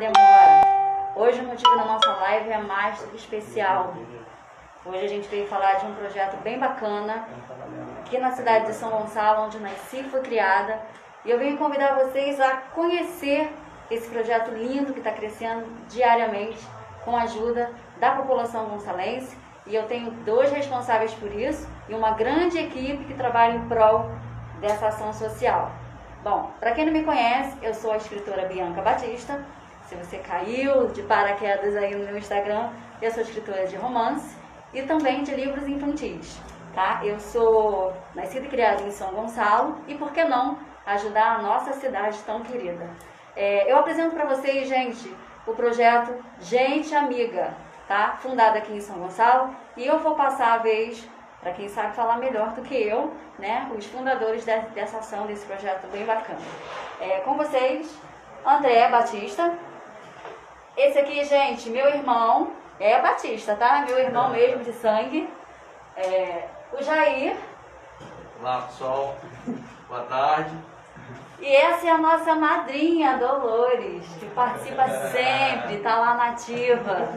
demora. Hoje o motivo da nossa live é mais especial. Hoje a gente veio falar de um projeto bem bacana aqui na cidade de São Gonçalo, onde nasci e fui criada. E eu venho convidar vocês a conhecer esse projeto lindo que está crescendo diariamente com a ajuda da população gonçalense. E eu tenho dois responsáveis por isso e uma grande equipe que trabalha em prol dessa ação social. Bom, para quem não me conhece, eu sou a escritora Bianca Batista. Se você caiu de paraquedas aí no meu Instagram, eu sou escritora de romance e também de livros infantis. Tá? Eu sou nascida e criada em São Gonçalo e por que não ajudar a nossa cidade tão querida? É, eu apresento para vocês, gente, o projeto Gente Amiga, tá? Fundado aqui em São Gonçalo e eu vou passar a vez para quem sabe falar melhor do que eu, né? Os fundadores de, dessa ação, desse projeto bem bacana. É, com vocês, André Batista. Esse aqui, gente, meu irmão, é Batista, tá? Meu irmão mesmo de sangue. É, o Jair. Olá, pessoal. Boa tarde. E essa é a nossa madrinha, Dolores, que participa sempre, tá lá nativa.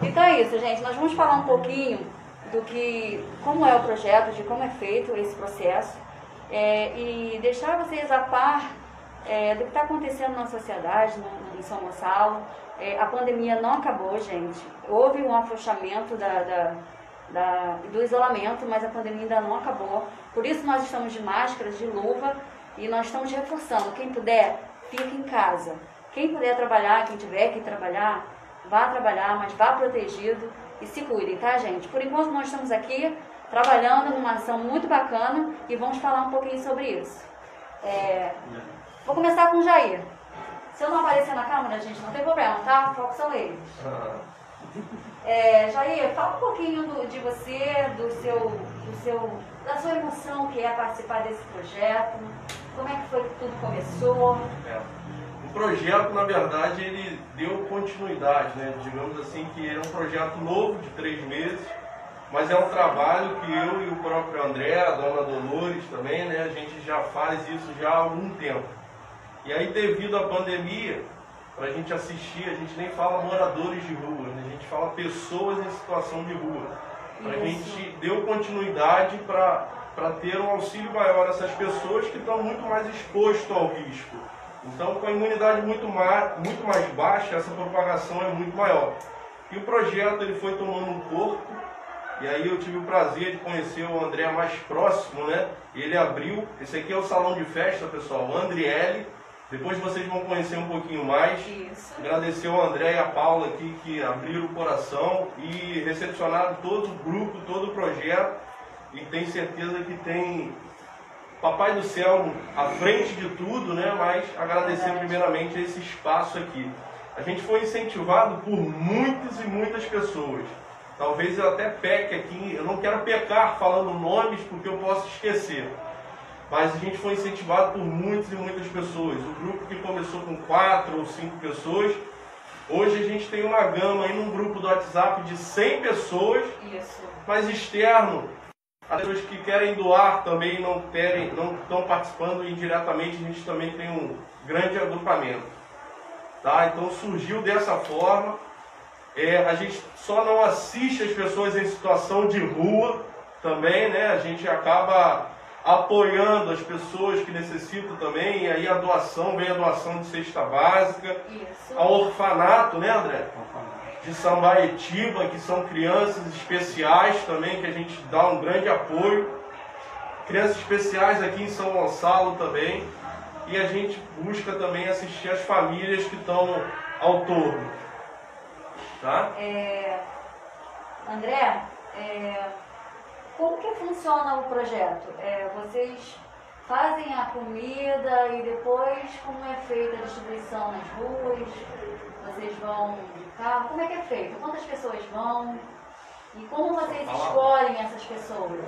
Então é isso, gente. Nós vamos falar um pouquinho do que, como é o projeto, de como é feito esse processo é, e deixar vocês a par é, do que está acontecendo na sociedade, no, em São Gonçalo. É, a pandemia não acabou, gente. Houve um afrouxamento da, da, da, do isolamento, mas a pandemia ainda não acabou. Por isso nós estamos de máscaras, de luva e nós estamos reforçando. Quem puder, fique em casa. Quem puder trabalhar, quem tiver que trabalhar, vá trabalhar, mas vá protegido e se cuidem, tá, gente? Por enquanto nós estamos aqui trabalhando numa ação muito bacana e vamos falar um pouquinho sobre isso. É, vou começar com o Jair. Se eu não aparecer na câmera, gente, não tem problema, tá? O foco são eles. É, Jair, fala um pouquinho do, de você, do seu, do seu, da sua emoção que é participar desse projeto. Como é que foi que tudo começou? É. O projeto, na verdade, ele deu continuidade, né? Digamos assim que é um projeto novo de três meses, mas é um trabalho que eu e o próprio André, a dona Dolores também, né? A gente já faz isso já há algum tempo. E aí, devido à pandemia, para a gente assistir, a gente nem fala moradores de rua, né? a gente fala pessoas em situação de rua. A gente deu continuidade para ter um auxílio maior a essas pessoas que estão muito mais expostas ao risco. Então, com a imunidade muito mais, muito mais baixa, essa propagação é muito maior. E o projeto ele foi tomando um corpo, e aí eu tive o prazer de conhecer o André mais próximo, né? Ele abriu, esse aqui é o salão de festa, pessoal, o Andriele. Depois vocês vão conhecer um pouquinho mais. Isso. Agradecer ao André e a Paula aqui que abriram o coração e recepcionaram todo o grupo, todo o projeto. E tenho certeza que tem Papai do Céu à frente de tudo, né? Mas agradecer primeiramente esse espaço aqui. A gente foi incentivado por muitas e muitas pessoas. Talvez eu até peque aqui, eu não quero pecar falando nomes porque eu posso esquecer. Mas a gente foi incentivado por muitas e muitas pessoas. O grupo que começou com quatro ou cinco pessoas, hoje a gente tem uma gama aí num grupo do WhatsApp de 100 pessoas, Isso. mas externo as pessoas que querem doar também não querem, não estão participando indiretamente, a gente também tem um grande agrupamento. Tá? Então surgiu dessa forma. É, a gente só não assiste as pessoas em situação de rua também, né? A gente acaba apoiando as pessoas que necessitam também, e aí a doação, vem a doação de cesta básica, Isso. ao orfanato, né André? de Sambaetiba, que são crianças especiais também, que a gente dá um grande apoio. Crianças especiais aqui em São Gonçalo também. E a gente busca também assistir as famílias que estão ao torno. Tá? É, André, é, como que funciona o projeto? É, vocês fazem a comida e depois como é feita a distribuição nas ruas? Vocês vão de carro? Como é que é feito? Quantas pessoas vão? E como vocês escolhem essas pessoas?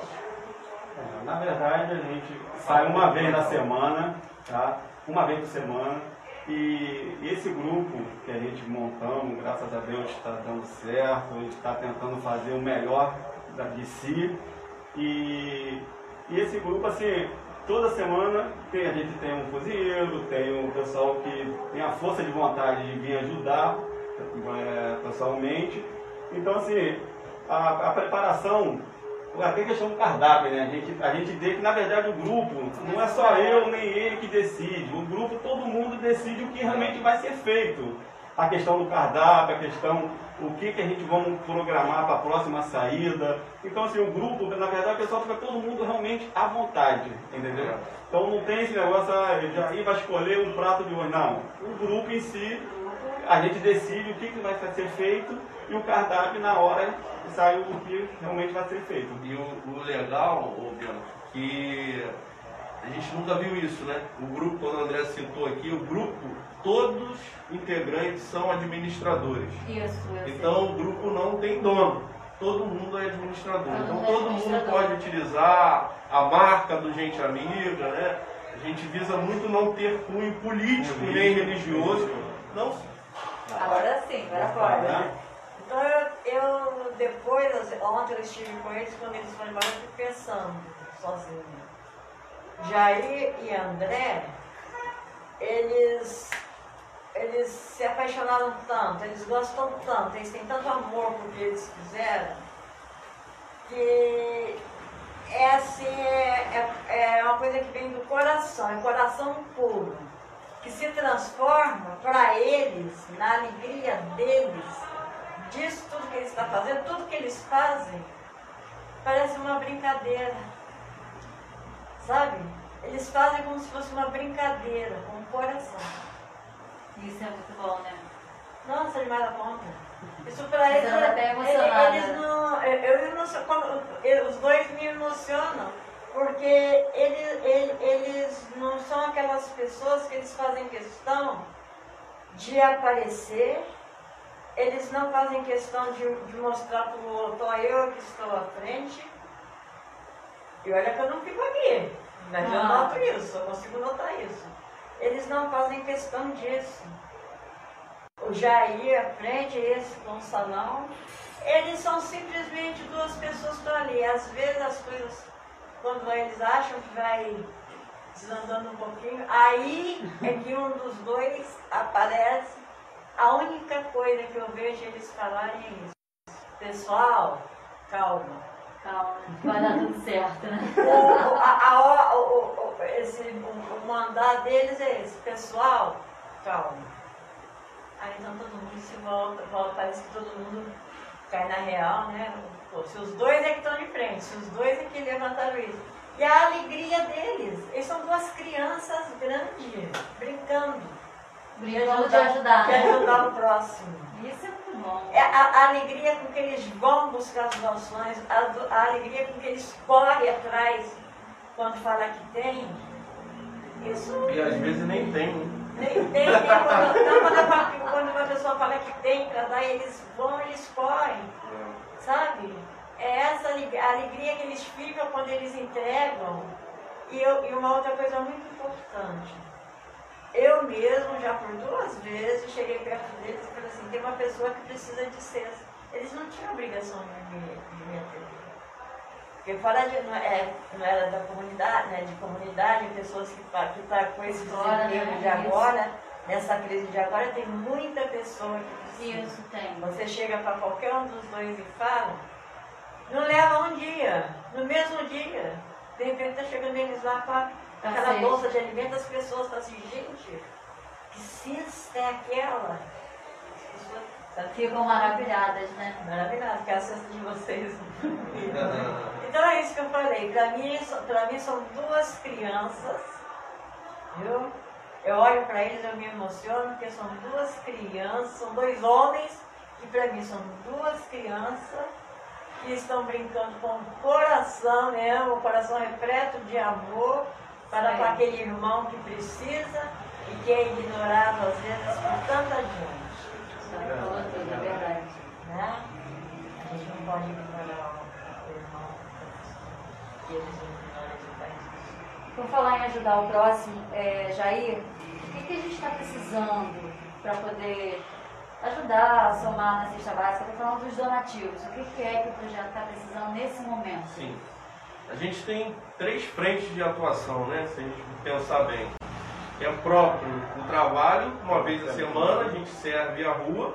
É, Na verdade, a gente sai uma vez na semana, tá? Uma vez por semana. E esse grupo que a gente montamos, graças a Deus está dando certo, a gente está tentando fazer o melhor de si. E, e esse grupo, assim, toda semana tem, a gente tem um cozinheiro, tem um pessoal que tem a força de vontade de vir ajudar é, pessoalmente. Então, assim, a, a preparação, até questão do cardápio, né? A gente, a gente vê que, na verdade, o grupo não é só eu nem ele que decide. O grupo, todo mundo decide o que realmente vai ser feito. A questão do cardápio, a questão o que, que a gente vamos programar para a próxima saída. Então, assim, o grupo, na verdade, o pessoal fica todo mundo realmente à vontade, entendeu? Então não tem esse negócio, ah, já vai escolher um prato de hoje. Não. O grupo em si, a gente decide o que, que vai ser feito e o cardápio na hora sai o que realmente vai ser feito. E o, o legal, ô, Bianca, que a gente nunca viu isso, né? O grupo, quando o André citou aqui, o grupo, todos integrantes são administradores. Isso, eu Então sei. o grupo não tem dono, todo mundo é administrador. Todo então mundo é todo mundo administrador. pode utilizar a marca do Gente Amiga, né? A gente visa muito não ter cunho político nem religioso. Não, Agora sim, agora pode. Então eu, eu depois, ontem eu estive com eles, quando eles foram embora, eu fiquei pensando sozinha. Jair e André, eles, eles se apaixonaram tanto, eles gostam tanto, eles têm tanto amor por que eles fizeram, que é assim, é, é uma coisa que vem do coração, é coração puro que se transforma para eles, na alegria deles, disso tudo que eles estão fazendo, tudo que eles fazem, parece uma brincadeira. Sabe? Eles fazem como se fosse uma brincadeira, com o coração. Isso é muito bom, né? Nossa, demais da conta. Isso para Você eles. emocionada. eles não. Eu, eu emociono, quando, eu- os dois me emocionam, porque eles, eles, eles não são aquelas pessoas que eles fazem questão de aparecer, eles não fazem questão de, de mostrar para o outro, eu que estou à frente. E olha que eu não fico aqui, mas eu Ah. noto isso, eu consigo notar isso. Eles não fazem questão disso o Jair à frente, esse com o salão, eles são simplesmente duas pessoas que estão ali. Às vezes as coisas, quando eles acham que vai desandando um pouquinho, aí é que um dos dois aparece. A única coisa que eu vejo eles falarem é isso. Pessoal, calma. Calma, vai dar tudo certo, né? O, a- a- o, o- esse, o, o mandar deles é esse. Pessoal, calma. Aí então todo mundo se volta, volta, parece que todo mundo cai na real, né? Pô, se os dois é que estão de frente, se os dois é que levantaram isso. E a alegria deles, eles são duas crianças grandes, brincando. Brincando de ajudar, De ajudar o próximo. Isso é bom. É a, a alegria com que eles vão buscar as doações, a, a alegria com que eles correm atrás quando fala que tem. Isso e às vezes nem tem, né? nem tem, tem quando, não, quando, a- quando uma pessoa fala que tem para dar, eles vão, eles correm, sabe? É essa a alegria que eles ficam quando eles entregam. E, eu- e uma outra coisa muito importante. Eu mesmo, já por duas vezes, cheguei perto deles e falei assim, tem uma pessoa que precisa de cesta. Eles não tinham obrigação de me, de me atender. Porque fora de, não, é, não era da comunidade, né, de comunidade, pessoas que estão que tá com esse desemprego né, de agora, nessa crise de agora, tem muita pessoa que precisa. Isso tem. Você chega para qualquer um dos dois e fala, não leva um dia, no mesmo dia. De repente tá chegando eles lá com a- Tá aquela certo. bolsa de alimentos, as pessoas estão assim, gente, que cesta é aquela? As pessoas Ficam maravilhadas, né? maravilhadas, que é a cesta de vocês. Então é isso que eu falei. Para mim, pra mim são duas crianças, viu? Eu olho para eles, eu me emociono, porque são duas crianças, são dois homens, que para mim são duas crianças que estão brincando com o coração mesmo, o coração repleto de amor para com aquele irmão que precisa e que é ignorado às vezes por tanta gente é verdade. né? A gente não pode ignorar o irmão e eles ignoram esse país. Por falar em ajudar o próximo, é, Jair, o que, que a gente está precisando para poder ajudar a somar na cesta básica? Estou falando dos donativos. O que, que é que o projeto está precisando nesse momento? Sim. A gente tem três frentes de atuação, né? Se a gente pensar bem. É próprio o trabalho, uma vez a semana, a gente serve a rua.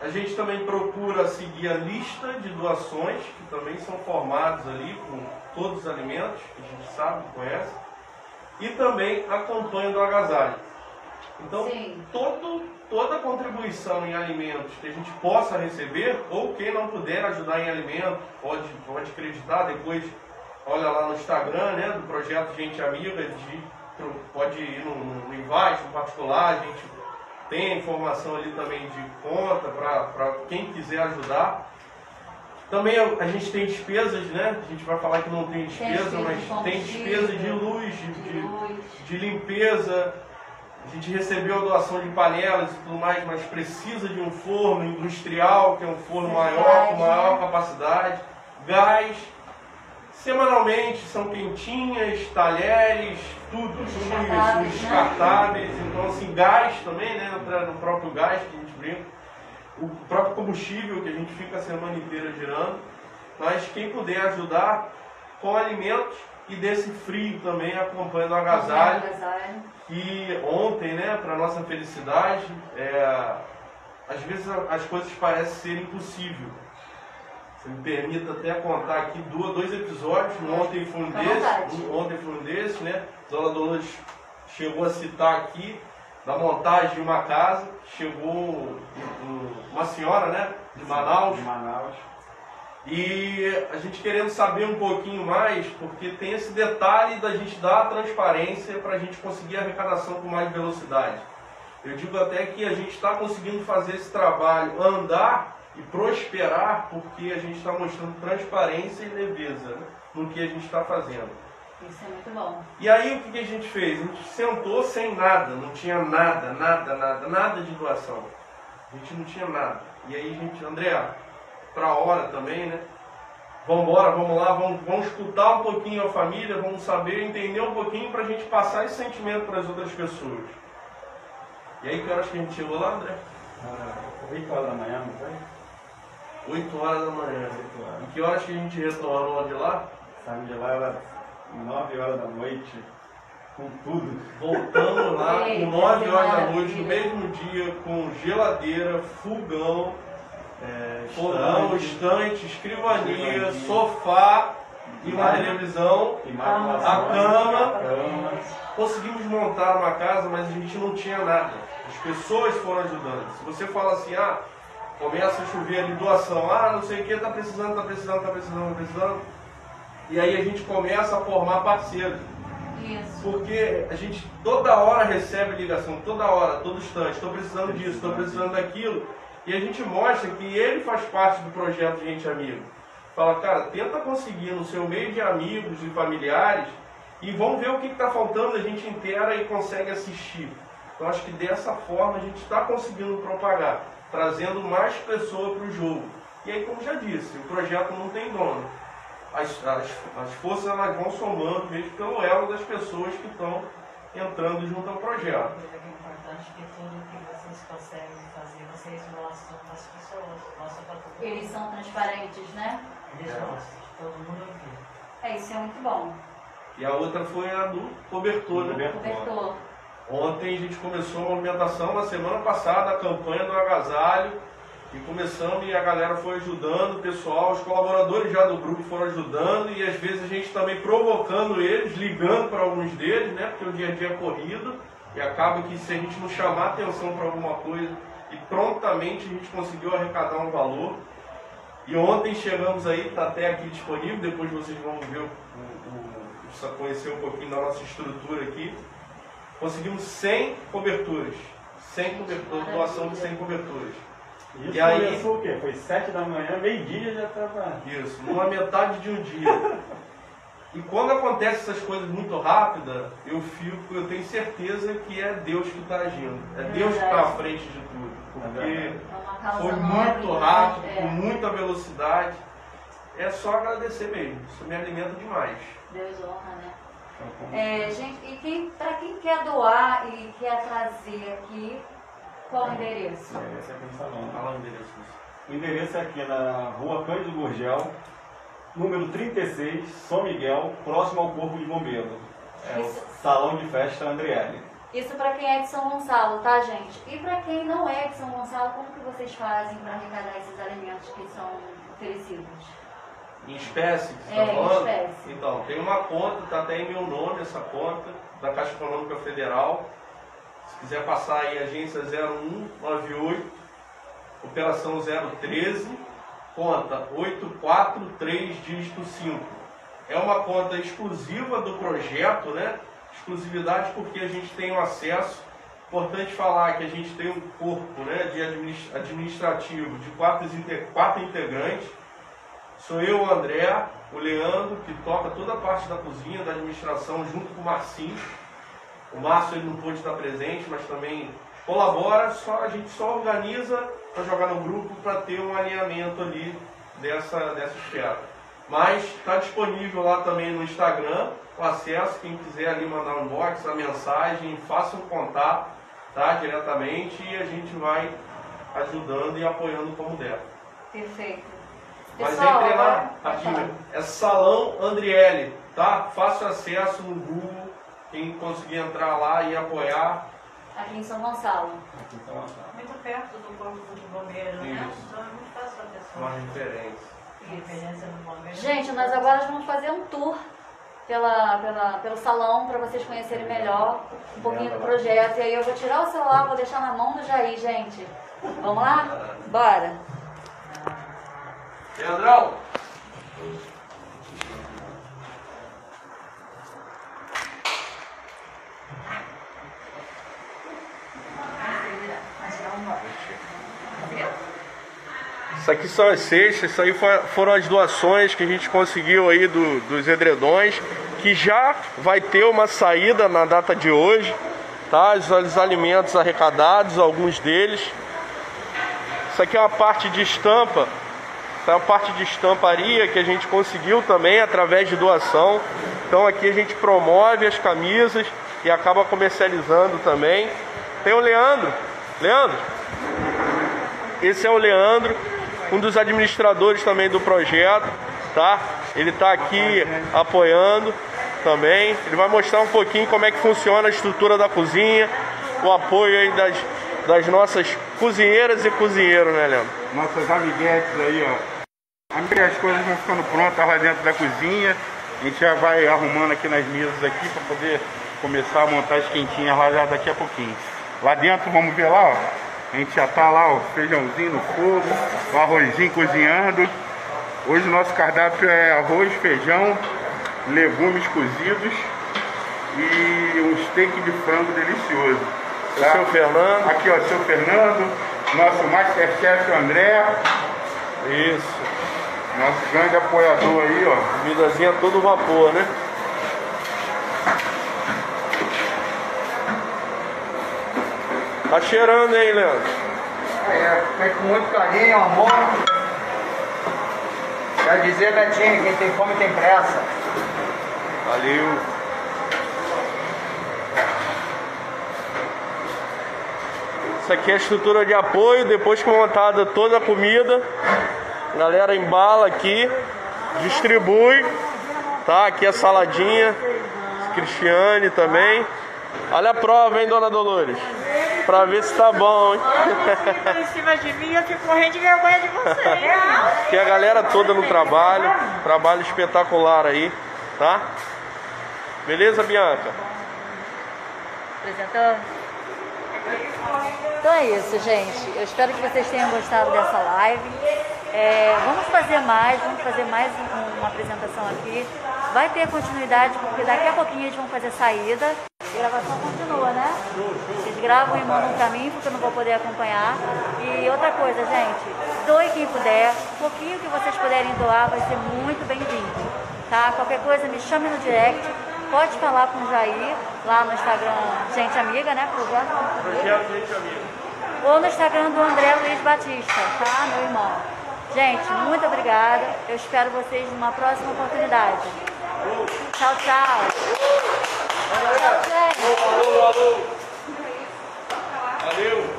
A gente também procura seguir a lista de doações, que também são formados ali com todos os alimentos, que a gente sabe, conhece. E também a campanha do agasalho. Então, todo, toda contribuição em alimentos que a gente possa receber, ou quem não puder ajudar em alimento, pode, pode acreditar, depois olha lá no Instagram, né, do projeto Gente Amiga, de, pode ir no, no invite, no particular, a gente tem a informação ali também de conta para quem quiser ajudar. Também a gente tem despesas, né? A gente vai falar que não tem despesa, tem mas tem despesa de luz, de, de, de limpeza, a gente recebeu a doação de panelas e tudo mais, mas precisa de um forno industrial, que é um forno maior, com maior capacidade, gás. Semanalmente são quentinhas, talheres, tudo, tudo isso, né? descartáveis. Então, assim, gás também, né? No próprio gás que a gente brinca. O próprio combustível que a gente fica a semana inteira girando. Mas quem puder ajudar com alimentos e desse frio também acompanhando o agasalho. E ontem, né, para nossa felicidade, é, às vezes as coisas parecem ser impossível. Você me permita até contar aqui dois episódios. Ontem foi um desses, ontem foi um desses, né? A Dona Dolores chegou a citar aqui da montagem de uma casa. Chegou uma senhora, né? De Manaus. De Manaus e a gente querendo saber um pouquinho mais, porque tem esse detalhe da gente dar a transparência para a gente conseguir a arrecadação com mais velocidade. Eu digo até que a gente está conseguindo fazer esse trabalho andar e prosperar porque a gente está mostrando transparência e leveza né, no que a gente está fazendo. Isso é muito bom. E aí o que a gente fez? A gente sentou sem nada, não tinha nada, nada, nada, nada de doação. A gente não tinha nada. E aí a gente, André, para a hora também, né? Vamos embora, vamos lá, vamos, vamos escutar um pouquinho a família, vamos saber, entender um pouquinho para a gente passar esse sentimento para as outras pessoas. E aí, que horas que a gente chegou lá, André? Ah, 8 horas da manhã, não foi? 8 horas da manhã. 8 horas. E que horas que a gente retornou de lá? Saímos de lá, era 9 horas da noite, com tudo. Voltamos lá com 9 horas da noite, no mesmo dia, com geladeira, fogão é, porão, estante, escrivania, sofá e uma televisão, a cama. Conseguimos montar uma casa, mas a gente não tinha nada. As pessoas foram ajudando. Se você fala assim, ah, começa a chover ali doação, ah, não sei o que, tá precisando, tá precisando, tá precisando, tá precisando. E aí a gente começa a formar parceiros. Isso. Porque a gente toda hora recebe ligação, toda hora, todo instante, estou precisando disso, estou precisando daquilo. E a gente mostra que ele faz parte do projeto Gente Amigo. Fala, cara, tenta conseguir no seu meio de amigos e familiares e vamos ver o que está faltando, a gente inteira e consegue assistir. Então acho que dessa forma a gente está conseguindo propagar, trazendo mais pessoas para o jogo. E aí, como já disse, o projeto não tem dono. As, as, as forças elas vão somando mesmo pelo elo das pessoas que estão entrando junto ao projeto. É importante que tudo que vocês conseguem vocês mostram para as pessoas, mostram para todo mundo. Eles são transparentes, né? Eles é. mostram, todo mundo vê. É, isso é muito bom. E a outra foi a do cobertor, né? Cobertor. Ontem a gente começou a movimentação, na semana passada, a campanha do agasalho. E começamos e a galera foi ajudando, o pessoal, os colaboradores já do grupo foram ajudando e às vezes a gente também provocando eles, ligando para alguns deles, né? Porque o dia a dia é corrido e acaba que se a gente não chamar atenção para alguma coisa, e prontamente a gente conseguiu arrecadar um valor. E ontem chegamos aí, está até aqui disponível, depois vocês vão ver, o, o, o, conhecer um pouquinho da nossa estrutura aqui. Conseguimos 100 coberturas, 100 coberturas, doação de 100 coberturas. Isso e aí, começou o quê? Foi 7 da manhã, meio-dia já estava... Isso, numa metade de um dia. E quando acontece essas coisas muito rápidas, eu fico, eu tenho certeza que é Deus que está agindo. É, Deus que está à frente de tudo. Porque é foi muito rápido, é. com muita velocidade. É só agradecer mesmo. Isso me alimenta demais. Deus honra, né? É, gente, e quem, para quem quer doar e quer trazer aqui, qual o endereço? É, esse é o Fala o endereço. O endereço é aqui na rua Cândido Gurgel, número 36, São Miguel, próximo ao Corpo de Bombeiro. É o Isso. Salão de Festa Andriele. Isso para quem é de São Gonçalo, tá, gente? E para quem não é de São Gonçalo, como que vocês fazem para arrecadar esses alimentos que são oferecidos? Em espécie que você É, está em espécie. Então, tem uma conta, está até em meu nome essa conta, da Caixa Econômica Federal. Se quiser passar aí, agência 0198, operação 013, conta 843 dígito 5. É uma conta exclusiva do projeto, né? Exclusividade porque a gente tem um acesso. Importante falar que a gente tem um corpo né, de administ- administrativo de quatro, quatro integrantes. Sou eu, o André, o Leandro, que toca toda a parte da cozinha, da administração, junto com o Marcinho. O Márcio ele não pôde estar presente, mas também colabora, só, a gente só organiza para jogar no grupo para ter um alinhamento ali dessa, dessa esfera. Mas está disponível lá também no Instagram o acesso, quem quiser ali mandar um inbox, a mensagem, faça um contato tá, diretamente e a gente vai ajudando e apoiando como der. Perfeito. Mas Pessoal, entre lá, rapidinho, é Salão Andriele, tá? Fácil acesso no Google, quem conseguir entrar lá e apoiar. Aqui em São Gonçalo. Aqui em São Gonçalo. Muito perto do corpo de bombeiro, né? Isso. Então é muito fácil a Uma pessoa. referência. Referência no bombeiro. Gente, nós agora vamos fazer um tour pela, pela, pelo salão para vocês conhecerem melhor um pouquinho do projeto. E aí eu vou tirar o celular, vou deixar na mão do Jair, gente. Vamos lá? Bora! Leandrão! Aqui são as cestas, isso aí foram as doações que a gente conseguiu aí do- dos edredões, que já vai ter uma saída na data de hoje, tá? Os, os alimentos arrecadados, alguns deles. Isso aqui é uma parte de estampa, é uma parte de estamparia que a gente conseguiu também através de doação. Então aqui a gente promove as camisas e acaba comercializando também. Tem o Leandro. Leandro, esse é o Leandro, um dos administradores também do projeto, tá? Ele está aqui apoiando também. Ele vai mostrar um pouquinho como é que funciona a estrutura da cozinha, o apoio aí das, das nossas cozinheiras e cozinheiros, né, Leandro? nossas amiguetes aí, ó. As coisas vão ficando prontas lá dentro da cozinha, a gente já vai arrumando aqui nas mesas aqui para poder começar a montar as quentinhas lá já daqui a pouquinho. Lá dentro, vamos ver lá, ó. A gente já tá lá, ó, feijãozinho no fogo, o arrozinho cozinhando. Hoje o nosso cardápio é arroz, feijão, legumes cozidos e um steak de frango delicioso. O seu Fernando. Aqui, ó, seu Fernando, nosso Masterchef André, Isso. nosso grande apoiador aí, ó. Comidazinha todo vapor, né? Tá cheirando, hein, Leandro? É, feito com muito carinho, amor. Quer dizer, Betinho, quem tem fome tem pressa. Valeu. Isso aqui é a estrutura de apoio, depois que montada toda a comida, a galera embala aqui, distribui, tá? Aqui a saladinha, Cristiane também. Olha a prova, hein, dona Dolores? Pra ver se tá bom, hein? Em cima de mim, eu fico morrendo de vergonha de você. Aqui a galera toda no trabalho, trabalho espetacular aí, tá? Beleza, Bianca? Apresentou? Então é isso, gente. Eu espero que vocês tenham gostado dessa live. É, vamos fazer mais, vamos fazer mais um- uma apresentação aqui. Vai ter continuidade, porque daqui a pouquinho eles vão fazer saída. A gravação continua, né? Gravam e mandam pra mim, porque eu não vou poder acompanhar. E outra coisa, gente, doe quem puder. Um pouquinho que vocês puderem doar vai ser muito bem-vindo. Tá? Qualquer coisa, me chame no direct. Pode falar com o Jair lá no Instagram, gente amiga, né? Projeto. Projeto Gente Amiga. Ou no Instagram do André Luiz Batista, tá? Meu irmão. Gente, muito obrigada. Eu espero vocês numa próxima oportunidade. Tchau, tchau. Tchau, gente. Valeu!